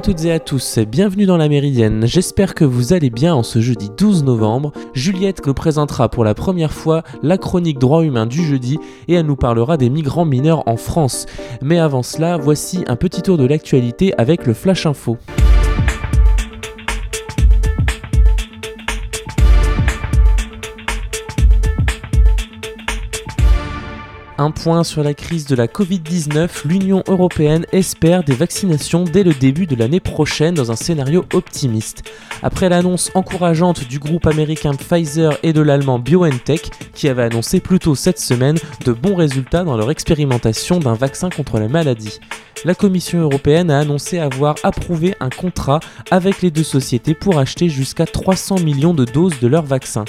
toutes et à tous, bienvenue dans la Méridienne. J'espère que vous allez bien en ce jeudi 12 novembre. Juliette nous présentera pour la première fois la chronique droit humain du jeudi et elle nous parlera des migrants mineurs en France. Mais avant cela, voici un petit tour de l'actualité avec le Flash Info. Un point sur la crise de la Covid-19, l'Union européenne espère des vaccinations dès le début de l'année prochaine dans un scénario optimiste. Après l'annonce encourageante du groupe américain Pfizer et de l'allemand BioNTech, qui avait annoncé plus tôt cette semaine de bons résultats dans leur expérimentation d'un vaccin contre la maladie. La Commission européenne a annoncé avoir approuvé un contrat avec les deux sociétés pour acheter jusqu'à 300 millions de doses de leur vaccin.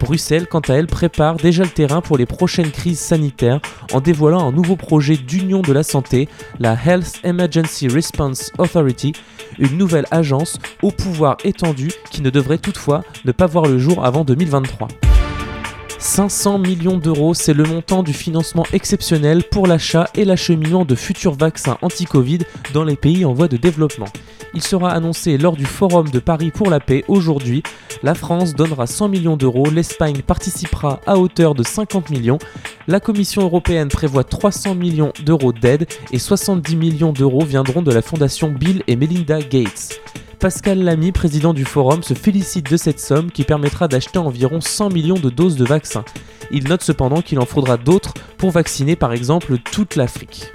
Bruxelles, quant à elle, prépare déjà le terrain pour les prochaines crises sanitaires en dévoilant un nouveau projet d'union de la santé, la Health Emergency Response Authority, une nouvelle agence au pouvoir étendu qui ne devrait toutefois ne pas voir le jour avant 2023. 500 millions d'euros, c'est le montant du financement exceptionnel pour l'achat et l'acheminement de futurs vaccins anti-Covid dans les pays en voie de développement. Il sera annoncé lors du Forum de Paris pour la paix aujourd'hui. La France donnera 100 millions d'euros, l'Espagne participera à hauteur de 50 millions, la Commission européenne prévoit 300 millions d'euros d'aide et 70 millions d'euros viendront de la fondation Bill et Melinda Gates. Pascal Lamy, président du forum, se félicite de cette somme qui permettra d'acheter environ 100 millions de doses de vaccins. Il note cependant qu'il en faudra d'autres pour vacciner par exemple toute l'Afrique.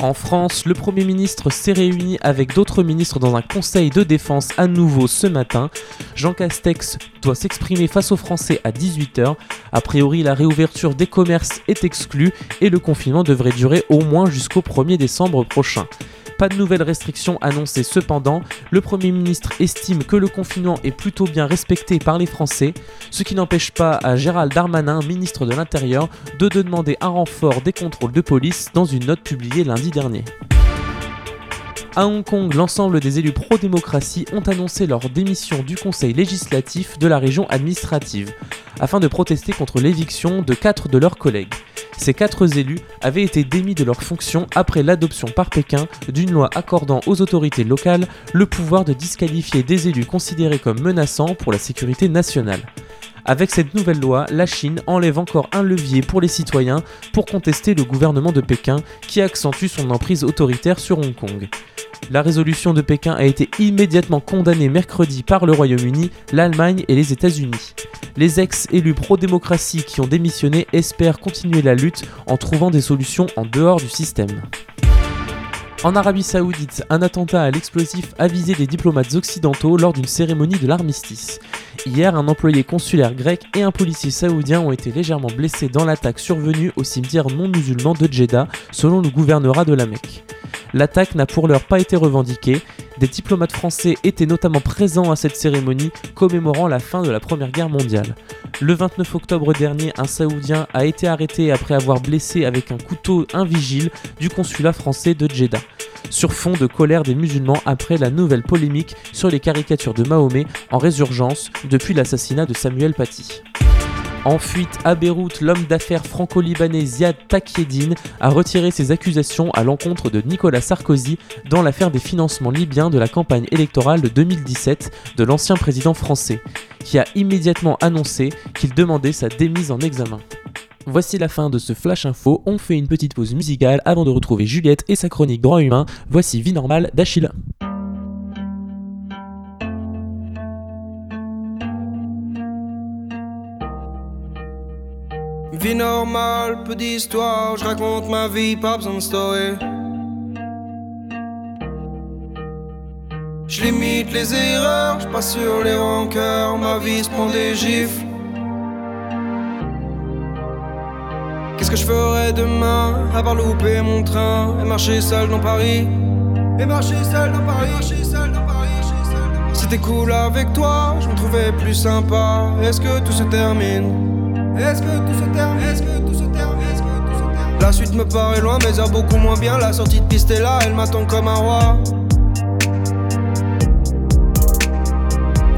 En France, le Premier ministre s'est réuni avec d'autres ministres dans un conseil de défense à nouveau ce matin. Jean Castex doit s'exprimer face aux Français à 18h. A priori, la réouverture des commerces est exclue et le confinement devrait durer au moins jusqu'au 1er décembre prochain. Pas de nouvelles restrictions annoncées cependant, le Premier ministre estime que le confinement est plutôt bien respecté par les Français, ce qui n'empêche pas à Gérald Darmanin, ministre de l'Intérieur, de demander un renfort des contrôles de police dans une note publiée lundi dernier. À Hong Kong, l'ensemble des élus pro-démocratie ont annoncé leur démission du conseil législatif de la région administrative, afin de protester contre l'éviction de quatre de leurs collègues. Ces quatre élus avaient été démis de leurs fonctions après l'adoption par Pékin d'une loi accordant aux autorités locales le pouvoir de disqualifier des élus considérés comme menaçants pour la sécurité nationale. Avec cette nouvelle loi, la Chine enlève encore un levier pour les citoyens pour contester le gouvernement de Pékin qui accentue son emprise autoritaire sur Hong Kong. La résolution de Pékin a été immédiatement condamnée mercredi par le Royaume-Uni, l'Allemagne et les États-Unis. Les ex-élus pro-démocratie qui ont démissionné espèrent continuer la lutte en trouvant des solutions en dehors du système. En Arabie Saoudite, un attentat à l'explosif a visé des diplomates occidentaux lors d'une cérémonie de l'armistice. Hier, un employé consulaire grec et un policier saoudien ont été légèrement blessés dans l'attaque survenue au cimetière non musulman de Jeddah, selon le gouvernorat de la Mecque. L'attaque n'a pour l'heure pas été revendiquée. Des diplomates français étaient notamment présents à cette cérémonie commémorant la fin de la Première Guerre mondiale. Le 29 octobre dernier, un Saoudien a été arrêté après avoir blessé avec un couteau un vigile du consulat français de Jeddah, sur fond de colère des musulmans après la nouvelle polémique sur les caricatures de Mahomet en résurgence depuis l'assassinat de Samuel Paty. En fuite à Beyrouth, l'homme d'affaires franco-libanais Ziad Takieddine a retiré ses accusations à l'encontre de Nicolas Sarkozy dans l'affaire des financements libyens de la campagne électorale de 2017 de l'ancien président français, qui a immédiatement annoncé qu'il demandait sa démise en examen. Voici la fin de ce Flash Info, on fait une petite pause musicale avant de retrouver Juliette et sa chronique droit humain. Voici Vie normale d'Achille. Vie normale, peu d'histoire, je raconte ma vie, pas besoin de story. Je limite les erreurs, je passe sur les rancœurs, ma vie se prend des gifles. Qu'est-ce que je ferais demain à part louper mon train et marcher seul dans Paris? Et marcher seul dans Paris, marcher seul dans Paris. C'était cool avec toi, je me trouvais plus sympa. Est-ce que tout se termine? Est-ce que tout se termine? Est-ce que tout se termine? Est-ce que tout se termine? La suite me paraît loin, mais heures beaucoup moins bien. La sortie de piste est là, elle m'attend comme un roi.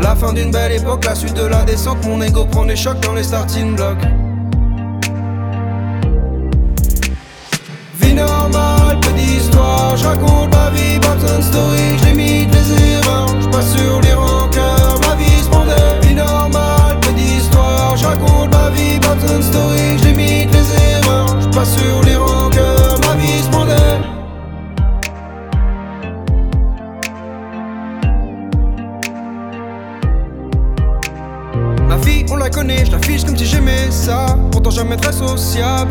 La fin d'une belle époque, la suite de la descente. Mon ego prend des chocs dans les starting blocks. Vie normale normal, peu d'histoire. Je raconte ma vie, de story. Je limite les erreurs, je passe sur les rancœurs. Ma vie se prendait, vie normale. Je raconte ma vie, pas besoin de story. Je limite les erreurs, je passe sur les rancœurs. Ma vie se prendait. Ma fille, on la connaît, je l'affiche comme si j'aimais ça. Pourtant jamais très sociable.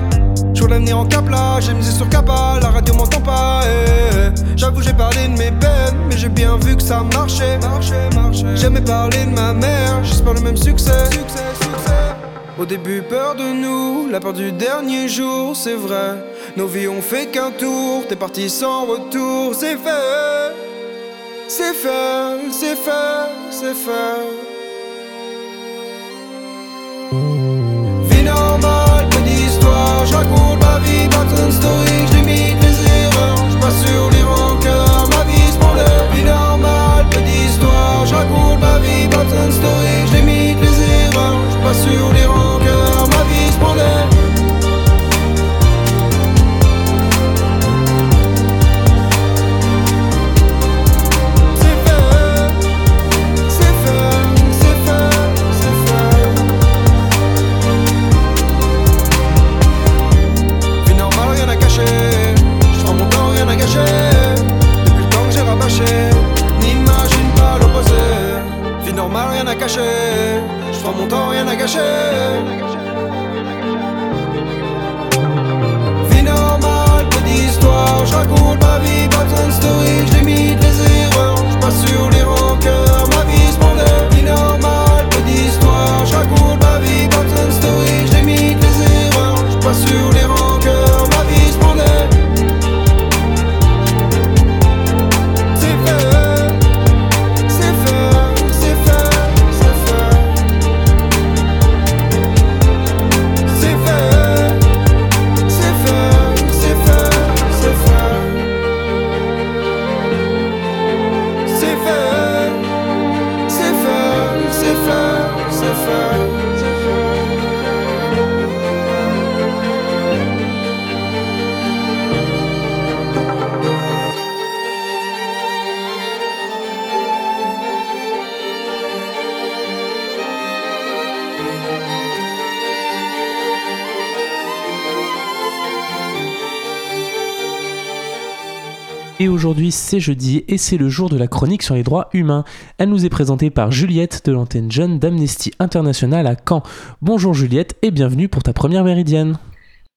Je vois l'avenir en cap là, j'ai misé sur Kappa, la radio m'entend pas. eh, eh. J'avoue, j'ai parlé de mes peines, mais j'ai bien vu que ça marchait. marchait, marchait. Jamais parlé de ma mère, j'espère le même succès. succès, succès. Au début, peur de nous, la peur du dernier jour, c'est vrai. Nos vies ont fait qu'un tour, t'es parti sans retour, c'est fait. C'est fait, c'est fait, c'est fait. Vie normale, peu d'histoire, je raconte ma vie, pas story, je limite les erreurs, je passe sur les rancœurs, ma vie se prend Vie normale, peu d'histoire, je raconte ma vie, pas story, je limite les erreurs, je passe sur les rancœurs, Et aujourd'hui, c'est jeudi et c'est le jour de la chronique sur les droits humains. Elle nous est présentée par Juliette de l'antenne jeune d'Amnesty International à Caen. Bonjour Juliette et bienvenue pour ta première méridienne.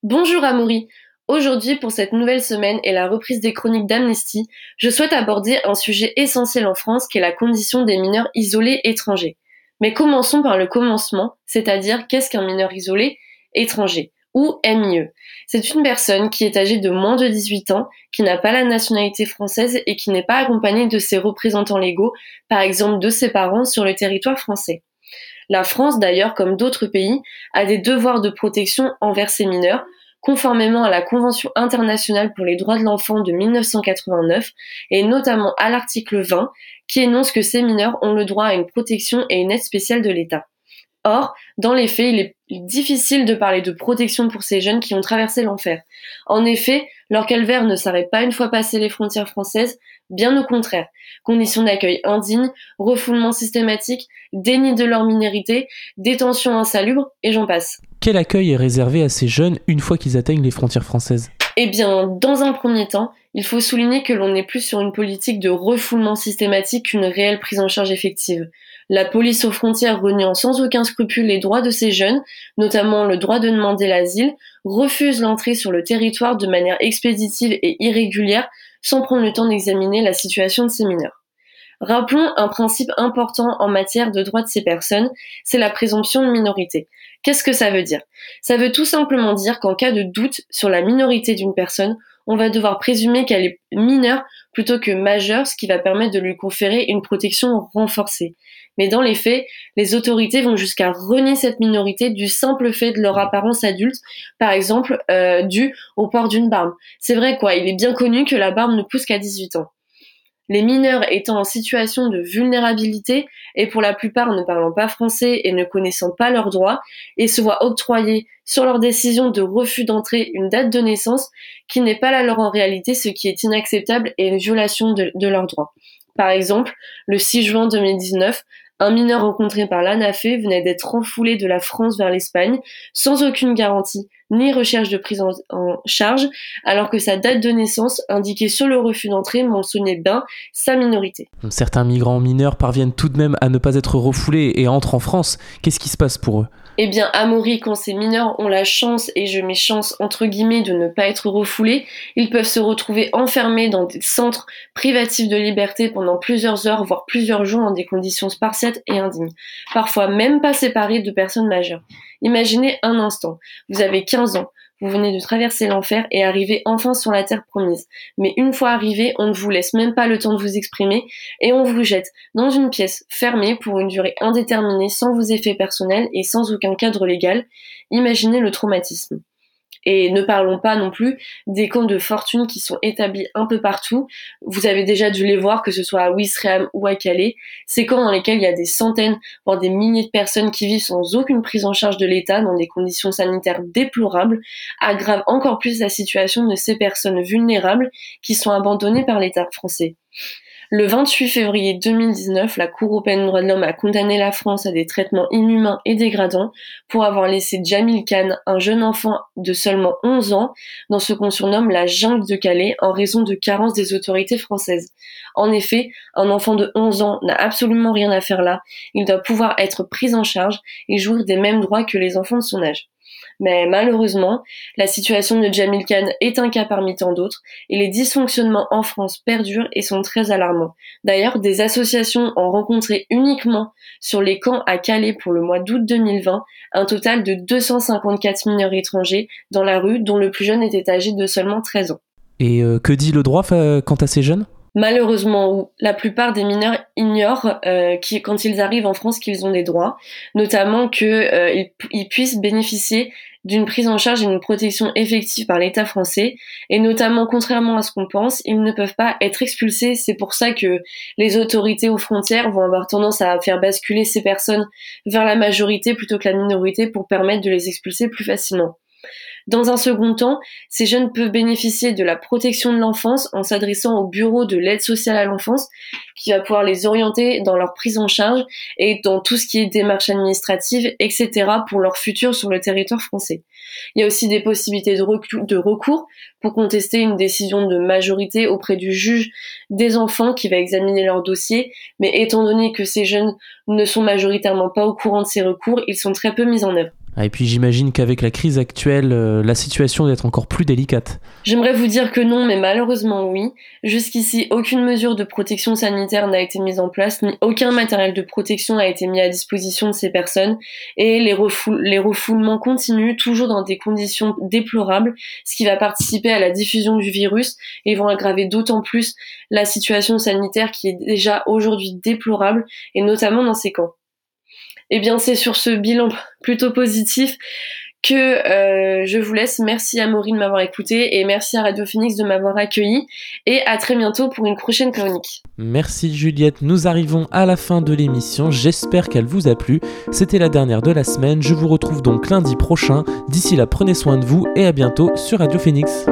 Bonjour Amaury. Aujourd'hui, pour cette nouvelle semaine et la reprise des chroniques d'Amnesty, je souhaite aborder un sujet essentiel en France qui est la condition des mineurs isolés étrangers. Mais commençons par le commencement, c'est-à-dire qu'est-ce qu'un mineur isolé étranger? Ou MIE. C'est une personne qui est âgée de moins de 18 ans, qui n'a pas la nationalité française et qui n'est pas accompagnée de ses représentants légaux, par exemple de ses parents, sur le territoire français. La France, d'ailleurs, comme d'autres pays, a des devoirs de protection envers ces mineurs, conformément à la Convention internationale pour les droits de l'enfant de 1989 et notamment à l'article 20 qui énonce que ces mineurs ont le droit à une protection et une aide spéciale de l'État. Or, dans les faits, il est difficile de parler de protection pour ces jeunes qui ont traversé l'enfer. En effet, leur calvaire ne s'arrête pas une fois passées les frontières françaises, bien au contraire. Conditions d'accueil indignes, refoulement systématique, déni de leur minorité, détention insalubre, et j'en passe. Quel accueil est réservé à ces jeunes une fois qu'ils atteignent les frontières françaises? Eh bien, dans un premier temps, il faut souligner que l'on n'est plus sur une politique de refoulement systématique qu'une réelle prise en charge effective. La police aux frontières reniant sans aucun scrupule les droits de ces jeunes, notamment le droit de demander l'asile, refuse l'entrée sur le territoire de manière expéditive et irrégulière sans prendre le temps d'examiner la situation de ces mineurs. Rappelons un principe important en matière de droits de ces personnes, c'est la présomption de minorité. Qu'est-ce que ça veut dire? Ça veut tout simplement dire qu'en cas de doute sur la minorité d'une personne, on va devoir présumer qu'elle est mineure plutôt que majeure, ce qui va permettre de lui conférer une protection renforcée. Mais dans les faits, les autorités vont jusqu'à renier cette minorité du simple fait de leur apparence adulte, par exemple euh, dû au port d'une barbe. C'est vrai quoi, il est bien connu que la barbe ne pousse qu'à 18 ans. Les mineurs étant en situation de vulnérabilité et pour la plupart ne parlant pas français et ne connaissant pas leurs droits, et se voient octroyer sur leur décision de refus d'entrée une date de naissance qui n'est pas la leur en réalité, ce qui est inacceptable et une violation de, de leurs droits. Par exemple, le 6 juin 2019, un mineur rencontré par l'ANAFE venait d'être refoulé de la France vers l'Espagne sans aucune garantie ni recherche de prise en, charge, alors que sa date de naissance indiquée sur le refus d'entrée mentionnait bien sa minorité. Certains migrants mineurs parviennent tout de même à ne pas être refoulés et entrent en France. Qu'est-ce qui se passe pour eux? Eh bien, à quand ces mineurs ont la chance, et je mets chance entre guillemets, de ne pas être refoulés, ils peuvent se retrouver enfermés dans des centres privatifs de liberté pendant plusieurs heures, voire plusieurs jours dans des conditions spartiates et indignes. Parfois même pas séparés de personnes majeures. Imaginez un instant, vous avez 15 ans, vous venez de traverser l'enfer et arriver enfin sur la terre promise. Mais une fois arrivé, on ne vous laisse même pas le temps de vous exprimer et on vous jette dans une pièce fermée pour une durée indéterminée sans vos effets personnels et sans aucun cadre légal. Imaginez le traumatisme. Et ne parlons pas non plus des camps de fortune qui sont établis un peu partout. Vous avez déjà dû les voir, que ce soit à Wisram ou à Calais. Ces camps dans lesquels il y a des centaines, voire des milliers de personnes qui vivent sans aucune prise en charge de l'État dans des conditions sanitaires déplorables, aggravent encore plus la situation de ces personnes vulnérables qui sont abandonnées par l'État français. Le 28 février 2019, la Cour européenne des droits de l'homme a condamné la France à des traitements inhumains et dégradants pour avoir laissé Jamil Khan, un jeune enfant de seulement 11 ans, dans ce qu'on surnomme la jungle de Calais en raison de carences des autorités françaises. En effet, un enfant de 11 ans n'a absolument rien à faire là, il doit pouvoir être pris en charge et jouir des mêmes droits que les enfants de son âge. Mais malheureusement, la situation de Jamil Khan est un cas parmi tant d'autres et les dysfonctionnements en France perdurent et sont très alarmants. D'ailleurs, des associations ont rencontré uniquement sur les camps à Calais pour le mois d'août 2020 un total de 254 mineurs étrangers dans la rue dont le plus jeune était âgé de seulement 13 ans. Et euh, que dit le droit quant à ces jeunes? Malheureusement la plupart des mineurs ignorent euh, quand ils arrivent en France qu'ils ont des droits, notamment qu'ils euh, ils puissent bénéficier d'une prise en charge et d'une protection effective par l'État français, et notamment contrairement à ce qu'on pense, ils ne peuvent pas être expulsés. C'est pour ça que les autorités aux frontières vont avoir tendance à faire basculer ces personnes vers la majorité plutôt que la minorité pour permettre de les expulser plus facilement. Dans un second temps, ces jeunes peuvent bénéficier de la protection de l'enfance en s'adressant au bureau de l'aide sociale à l'enfance qui va pouvoir les orienter dans leur prise en charge et dans tout ce qui est démarche administrative, etc. pour leur futur sur le territoire français. Il y a aussi des possibilités de, recours pour contester une décision de majorité auprès du juge des enfants qui va examiner leur dossier, mais étant donné que ces jeunes ne sont majoritairement pas au courant de ces recours, ils sont très peu mis en œuvre. Ah, et puis j'imagine qu'avec la crise actuelle, euh, la situation doit être encore plus délicate. J'aimerais vous dire que non, mais malheureusement oui. Jusqu'ici, aucune mesure de protection sanitaire n'a été mise en place, ni aucun matériel de protection n'a été mis à disposition de ces personnes, et les, les refoulements continuent, toujours dans des conditions déplorables, ce qui va participer à la diffusion du virus et vont aggraver d'autant plus la situation sanitaire qui est déjà aujourd'hui déplorable, et notamment dans ces camps. Eh bien c'est sur ce bilan plutôt positif que euh, je vous laisse. Merci à Maureen de m'avoir écouté et merci à Radio Phoenix de m'avoir accueilli et à très bientôt pour une prochaine chronique. Merci Juliette, nous arrivons à la fin de l'émission, j'espère qu'elle vous a plu. C'était la dernière de la semaine, je vous retrouve donc lundi prochain. D'ici là, prenez soin de vous et à bientôt sur Radio Phoenix.